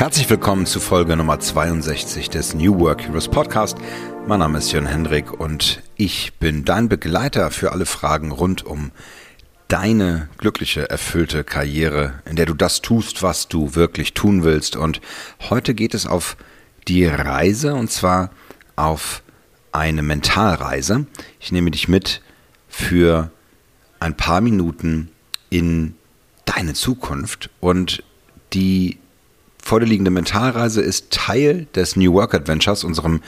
Herzlich willkommen zu Folge Nummer 62 des New Work Heroes Podcast. Mein Name ist Jörn Hendrik und ich bin dein Begleiter für alle Fragen rund um deine glückliche, erfüllte Karriere, in der du das tust, was du wirklich tun willst. Und heute geht es auf die Reise und zwar auf eine Mentalreise. Ich nehme dich mit für ein paar Minuten in deine Zukunft und die vor dir liegende Mentalreise ist Teil des New Work Adventures, unserem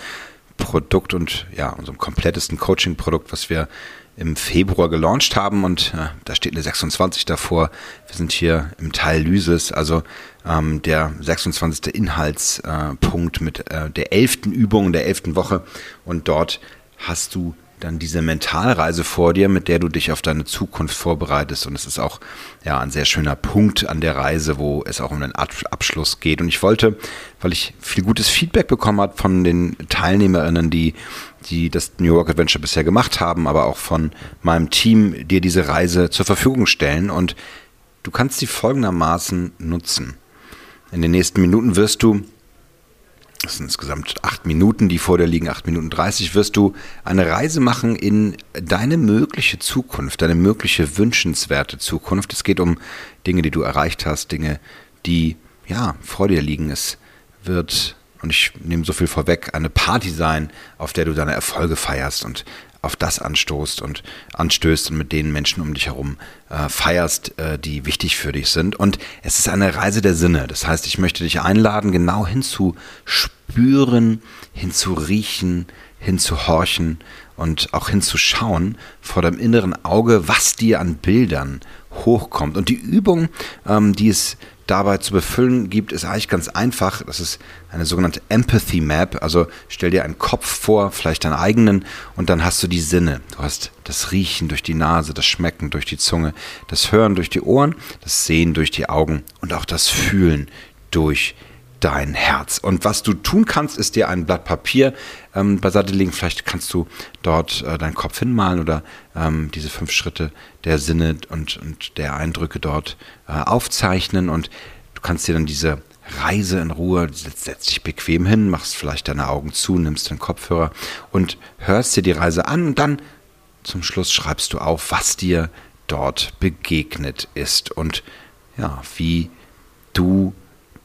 Produkt und ja, unserem komplettesten Coaching-Produkt, was wir im Februar gelauncht haben und äh, da steht eine 26 davor. Wir sind hier im Teil Lysis, also ähm, der 26. Inhaltspunkt äh, mit äh, der 11. Übung der 11. Woche und dort hast du dann diese Mentalreise vor dir, mit der du dich auf deine Zukunft vorbereitest. Und es ist auch ja, ein sehr schöner Punkt an der Reise, wo es auch um den Abschluss geht. Und ich wollte, weil ich viel gutes Feedback bekommen habe von den Teilnehmerinnen, die, die das New York Adventure bisher gemacht haben, aber auch von meinem Team, dir diese Reise zur Verfügung stellen. Und du kannst sie folgendermaßen nutzen. In den nächsten Minuten wirst du das sind insgesamt acht Minuten, die vor dir liegen, acht Minuten dreißig, wirst du eine Reise machen in deine mögliche Zukunft, deine mögliche wünschenswerte Zukunft. Es geht um Dinge, die du erreicht hast, Dinge, die ja vor dir liegen. Es wird, und ich nehme so viel vorweg, eine Party sein, auf der du deine Erfolge feierst und auf das anstoßt und anstößt und mit den Menschen um dich herum äh, feierst, äh, die wichtig für dich sind. Und es ist eine Reise der Sinne. Das heißt, ich möchte dich einladen, genau hinzuspüren, hinzuriechen, hinzuhorchen und auch hinzuschauen vor deinem inneren Auge, was dir an Bildern hochkommt. Und die Übung, ähm, die es dabei zu befüllen gibt, ist eigentlich ganz einfach. Das ist eine sogenannte Empathy Map. Also stell dir einen Kopf vor, vielleicht deinen eigenen, und dann hast du die Sinne. Du hast das Riechen durch die Nase, das Schmecken durch die Zunge, das Hören durch die Ohren, das Sehen durch die Augen und auch das Fühlen durch die dein Herz. Und was du tun kannst, ist dir ein Blatt Papier ähm, beiseite legen. Vielleicht kannst du dort äh, deinen Kopf hinmalen oder ähm, diese fünf Schritte der Sinne und, und der Eindrücke dort äh, aufzeichnen. Und du kannst dir dann diese Reise in Ruhe, setz, setz dich bequem hin, machst vielleicht deine Augen zu, nimmst den Kopfhörer und hörst dir die Reise an und dann zum Schluss schreibst du auf, was dir dort begegnet ist und ja, wie du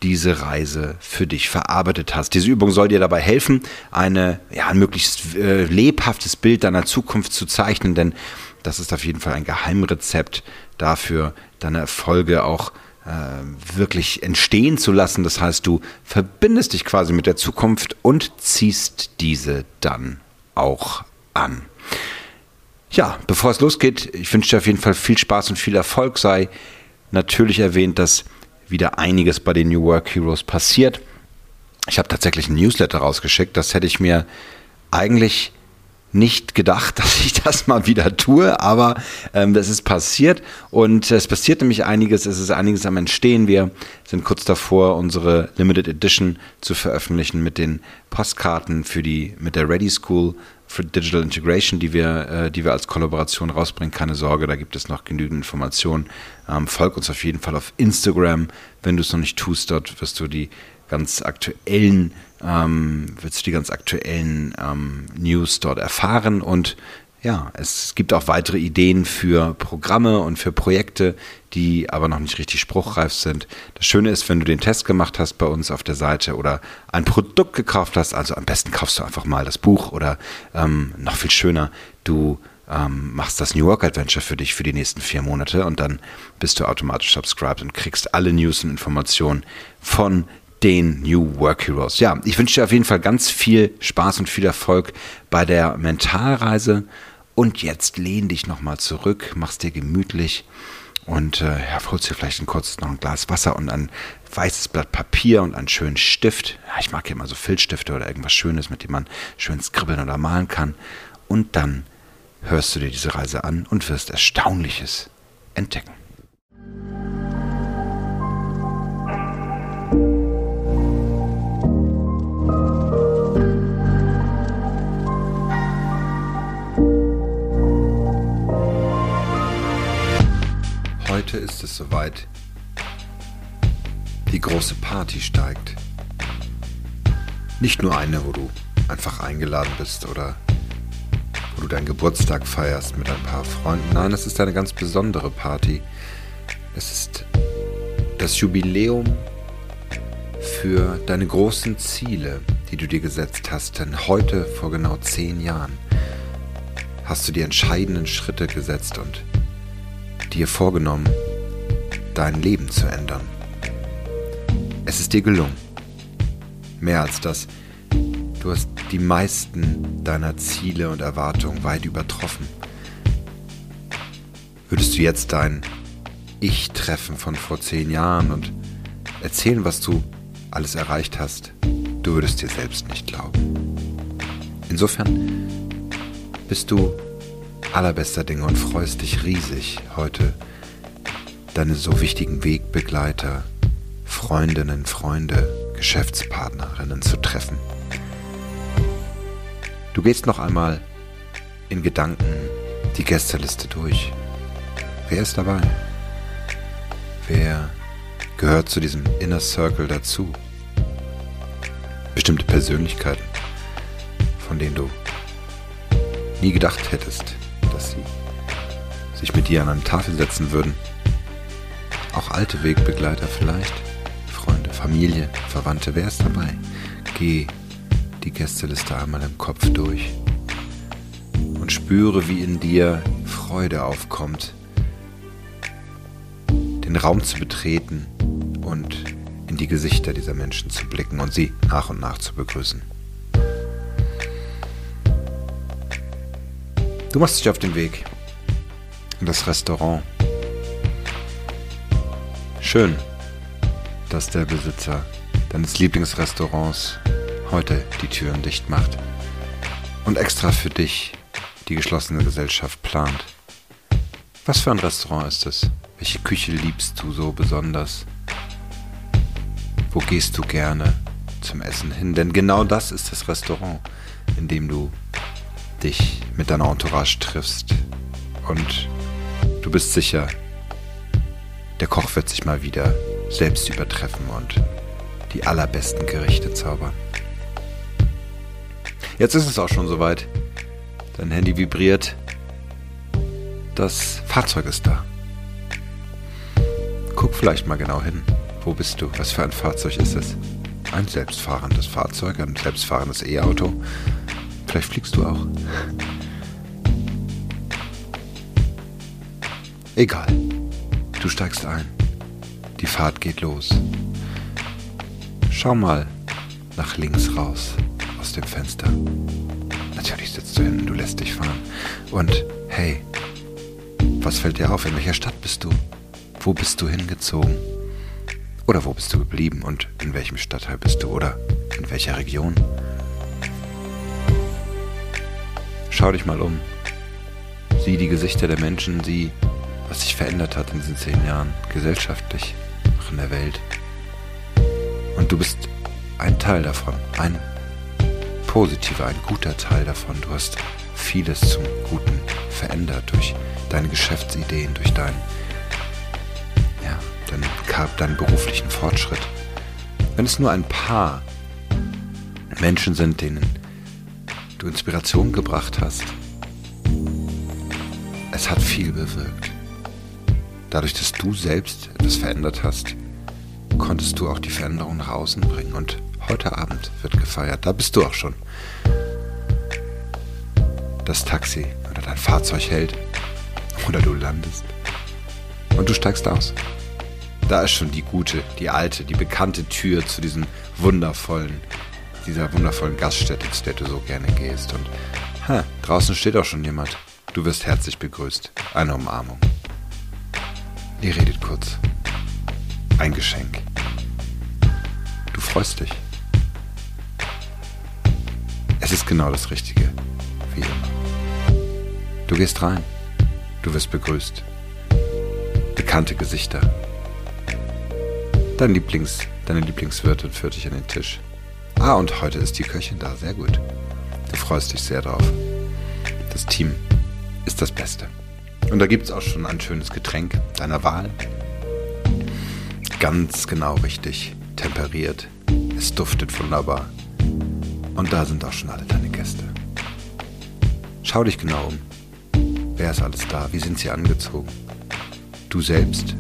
diese Reise für dich verarbeitet hast. Diese Übung soll dir dabei helfen, eine, ja, ein möglichst äh, lebhaftes Bild deiner Zukunft zu zeichnen, denn das ist auf jeden Fall ein Geheimrezept dafür, deine Erfolge auch äh, wirklich entstehen zu lassen. Das heißt, du verbindest dich quasi mit der Zukunft und ziehst diese dann auch an. Ja, bevor es losgeht, ich wünsche dir auf jeden Fall viel Spaß und viel Erfolg. Sei natürlich erwähnt, dass wieder einiges bei den New Work Heroes passiert. Ich habe tatsächlich ein Newsletter rausgeschickt. Das hätte ich mir eigentlich nicht gedacht, dass ich das mal wieder tue, aber ähm, das ist passiert und es passiert nämlich einiges, es ist einiges am Entstehen. Wir sind kurz davor, unsere Limited Edition zu veröffentlichen mit den Postkarten für die, mit der Ready School für Digital Integration, die wir, äh, die wir als Kollaboration rausbringen. Keine Sorge, da gibt es noch genügend Informationen. Ähm, folg uns auf jeden Fall auf Instagram. Wenn du es noch nicht tust, dort wirst du die ganz aktuellen, ähm, wirst du die ganz aktuellen ähm, News dort erfahren und ja, es gibt auch weitere Ideen für Programme und für Projekte, die aber noch nicht richtig spruchreif sind. Das Schöne ist, wenn du den Test gemacht hast bei uns auf der Seite oder ein Produkt gekauft hast, also am besten kaufst du einfach mal das Buch oder ähm, noch viel schöner, du ähm, machst das New York Adventure für dich für die nächsten vier Monate und dann bist du automatisch subscribed und kriegst alle News und Informationen von den New Work Heroes. Ja, ich wünsche dir auf jeden Fall ganz viel Spaß und viel Erfolg bei der Mentalreise und jetzt lehn dich nochmal zurück, mach's dir gemütlich und äh, ja, holst dir vielleicht ein kurzes noch ein Glas Wasser und ein weißes Blatt Papier und einen schönen Stift. Ja, ich mag ja immer so Filzstifte oder irgendwas Schönes, mit dem man schön skribbeln oder malen kann. Und dann hörst du dir diese Reise an und wirst Erstaunliches entdecken. Heute ist es soweit. Die große Party steigt. Nicht nur eine, wo du einfach eingeladen bist oder wo du deinen Geburtstag feierst mit ein paar Freunden. Nein, es ist eine ganz besondere Party. Es ist das Jubiläum für deine großen Ziele, die du dir gesetzt hast. Denn heute, vor genau zehn Jahren, hast du die entscheidenden Schritte gesetzt und dir vorgenommen, dein Leben zu ändern. Es ist dir gelungen. Mehr als das. Du hast die meisten deiner Ziele und Erwartungen weit übertroffen. Würdest du jetzt dein Ich treffen von vor zehn Jahren und erzählen, was du alles erreicht hast, du würdest dir selbst nicht glauben. Insofern bist du allerbester Dinge und freust dich riesig, heute deine so wichtigen Wegbegleiter, Freundinnen, Freunde, Geschäftspartnerinnen zu treffen. Du gehst noch einmal in Gedanken die Gästeliste durch. Wer ist dabei? Wer gehört zu diesem Inner Circle dazu? Bestimmte Persönlichkeiten, von denen du nie gedacht hättest, sie sich mit dir an eine Tafel setzen würden. Auch alte Wegbegleiter vielleicht, Freunde, Familie, Verwandte, wer ist dabei? Geh die Gästeliste einmal im Kopf durch und spüre, wie in dir Freude aufkommt, den Raum zu betreten und in die Gesichter dieser Menschen zu blicken und sie nach und nach zu begrüßen. Du machst dich auf den Weg in das Restaurant. Schön, dass der Besitzer deines Lieblingsrestaurants heute die Türen dicht macht und extra für dich die geschlossene Gesellschaft plant. Was für ein Restaurant ist es? Welche Küche liebst du so besonders? Wo gehst du gerne zum Essen hin? Denn genau das ist das Restaurant, in dem du dich mit deiner Entourage triffst. Und du bist sicher, der Koch wird sich mal wieder selbst übertreffen und die allerbesten Gerichte zaubern. Jetzt ist es auch schon soweit. Dein Handy vibriert. Das Fahrzeug ist da. Guck vielleicht mal genau hin. Wo bist du? Was für ein Fahrzeug ist es? Ein selbstfahrendes Fahrzeug, ein selbstfahrendes E-Auto. Vielleicht fliegst du auch. Egal. Du steigst ein. Die Fahrt geht los. Schau mal nach links raus aus dem Fenster. Natürlich sitzt du hin, du lässt dich fahren. Und hey, was fällt dir auf? In welcher Stadt bist du? Wo bist du hingezogen? Oder wo bist du geblieben und in welchem Stadtteil bist du oder in welcher Region? Schau dich mal um. Sieh die Gesichter der Menschen, sieh, was sich verändert hat in diesen zehn Jahren, gesellschaftlich, auch in der Welt. Und du bist ein Teil davon, ein positiver, ein guter Teil davon. Du hast vieles zum Guten verändert durch deine Geschäftsideen, durch deinen, ja, deinen, deinen beruflichen Fortschritt. Wenn es nur ein paar Menschen sind, denen du Inspiration gebracht hast, es hat viel bewirkt. Dadurch, dass du selbst etwas verändert hast, konntest du auch die Veränderung nach außen bringen und Heute Abend wird gefeiert. Da bist du auch schon. Das Taxi oder dein Fahrzeug hält. Oder du landest. Und du steigst aus. Da ist schon die gute, die alte, die bekannte Tür zu diesem wundervollen, dieser wundervollen Gaststätte, zu der du so gerne gehst. Und ha, draußen steht auch schon jemand. Du wirst herzlich begrüßt. Eine Umarmung. Ihr redet kurz. Ein Geschenk. Du freust dich. Es ist genau das Richtige. Wie immer. Du gehst rein. Du wirst begrüßt. Bekannte Gesichter. Dein Lieblings, deine Lieblingswirtin führt dich an den Tisch. Ah, und heute ist die Köchin da. Sehr gut. Du freust dich sehr drauf. Das Team ist das Beste. Und da gibt es auch schon ein schönes Getränk deiner Wahl. Ganz genau richtig temperiert. Es duftet wunderbar. Und da sind auch schon alle deine Gäste. Schau dich genau um. Wer ist alles da? Wie sind sie angezogen? Du selbst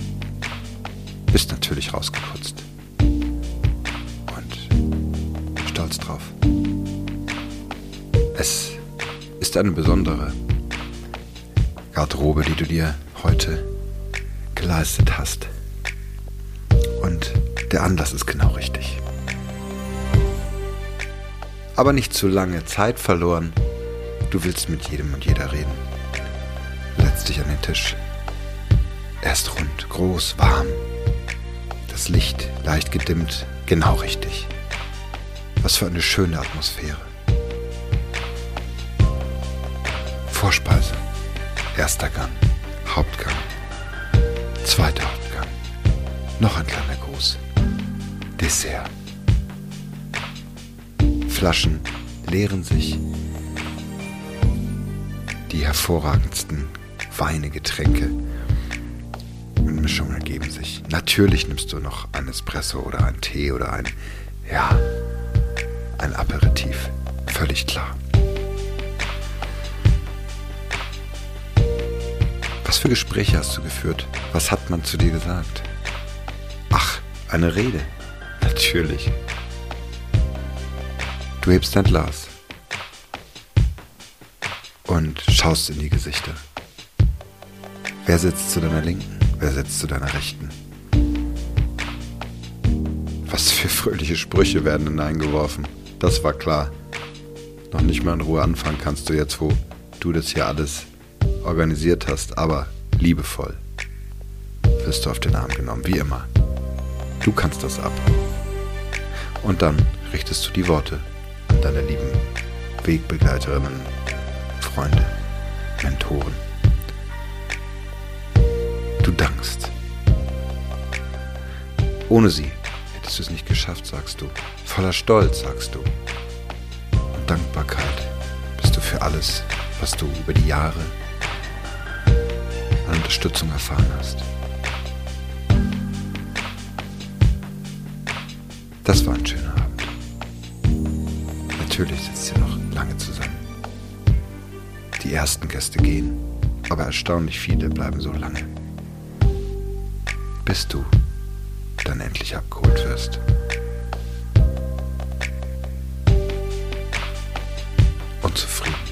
bist natürlich rausgeputzt. Stolz drauf. Es ist eine besondere Garderobe, die du dir heute geleistet hast. Und der Anlass ist genau richtig. Aber nicht zu lange Zeit verloren. Du willst mit jedem und jeder reden. Setz dich an den Tisch. Er ist rund, groß, warm. Das Licht leicht gedimmt, genau richtig. Was für eine schöne Atmosphäre. Vorspeise. Erster Gang. Hauptgang. Zweiter Hauptgang. Noch ein kleiner Gruß. Dessert. Flaschen leeren sich. Die hervorragendsten Weine, Getränke und Mischungen ergeben sich. Natürlich nimmst du noch ein Espresso oder ein Tee oder ein, ja, ein Aperitif. Völlig klar. Was für Gespräche hast du geführt? Was hat man zu dir gesagt? Ach, eine Rede. Natürlich. Du hebst dein Glas und schaust in die Gesichter. Wer sitzt zu deiner Linken? Wer sitzt zu deiner Rechten? Was für fröhliche Sprüche werden hineingeworfen. Das war klar. Noch nicht mal in Ruhe anfangen kannst du jetzt, wo du das hier alles organisiert hast, aber liebevoll wirst du auf den Arm genommen, wie immer. Du kannst das ab. Und dann richtest du die Worte an deine lieben Wegbegleiterinnen, Freunde, Mentoren. Du dankst. Ohne sie hättest du es nicht geschafft, sagst du. Voller Stolz, sagst du. Und Dankbarkeit bist du für alles, was du über die Jahre an Unterstützung erfahren hast. Das war ein schöner Abend. Natürlich sitzt ihr noch lange zusammen. Die ersten Gäste gehen, aber erstaunlich viele bleiben so lange. Bis du dann endlich abgeholt wirst. Und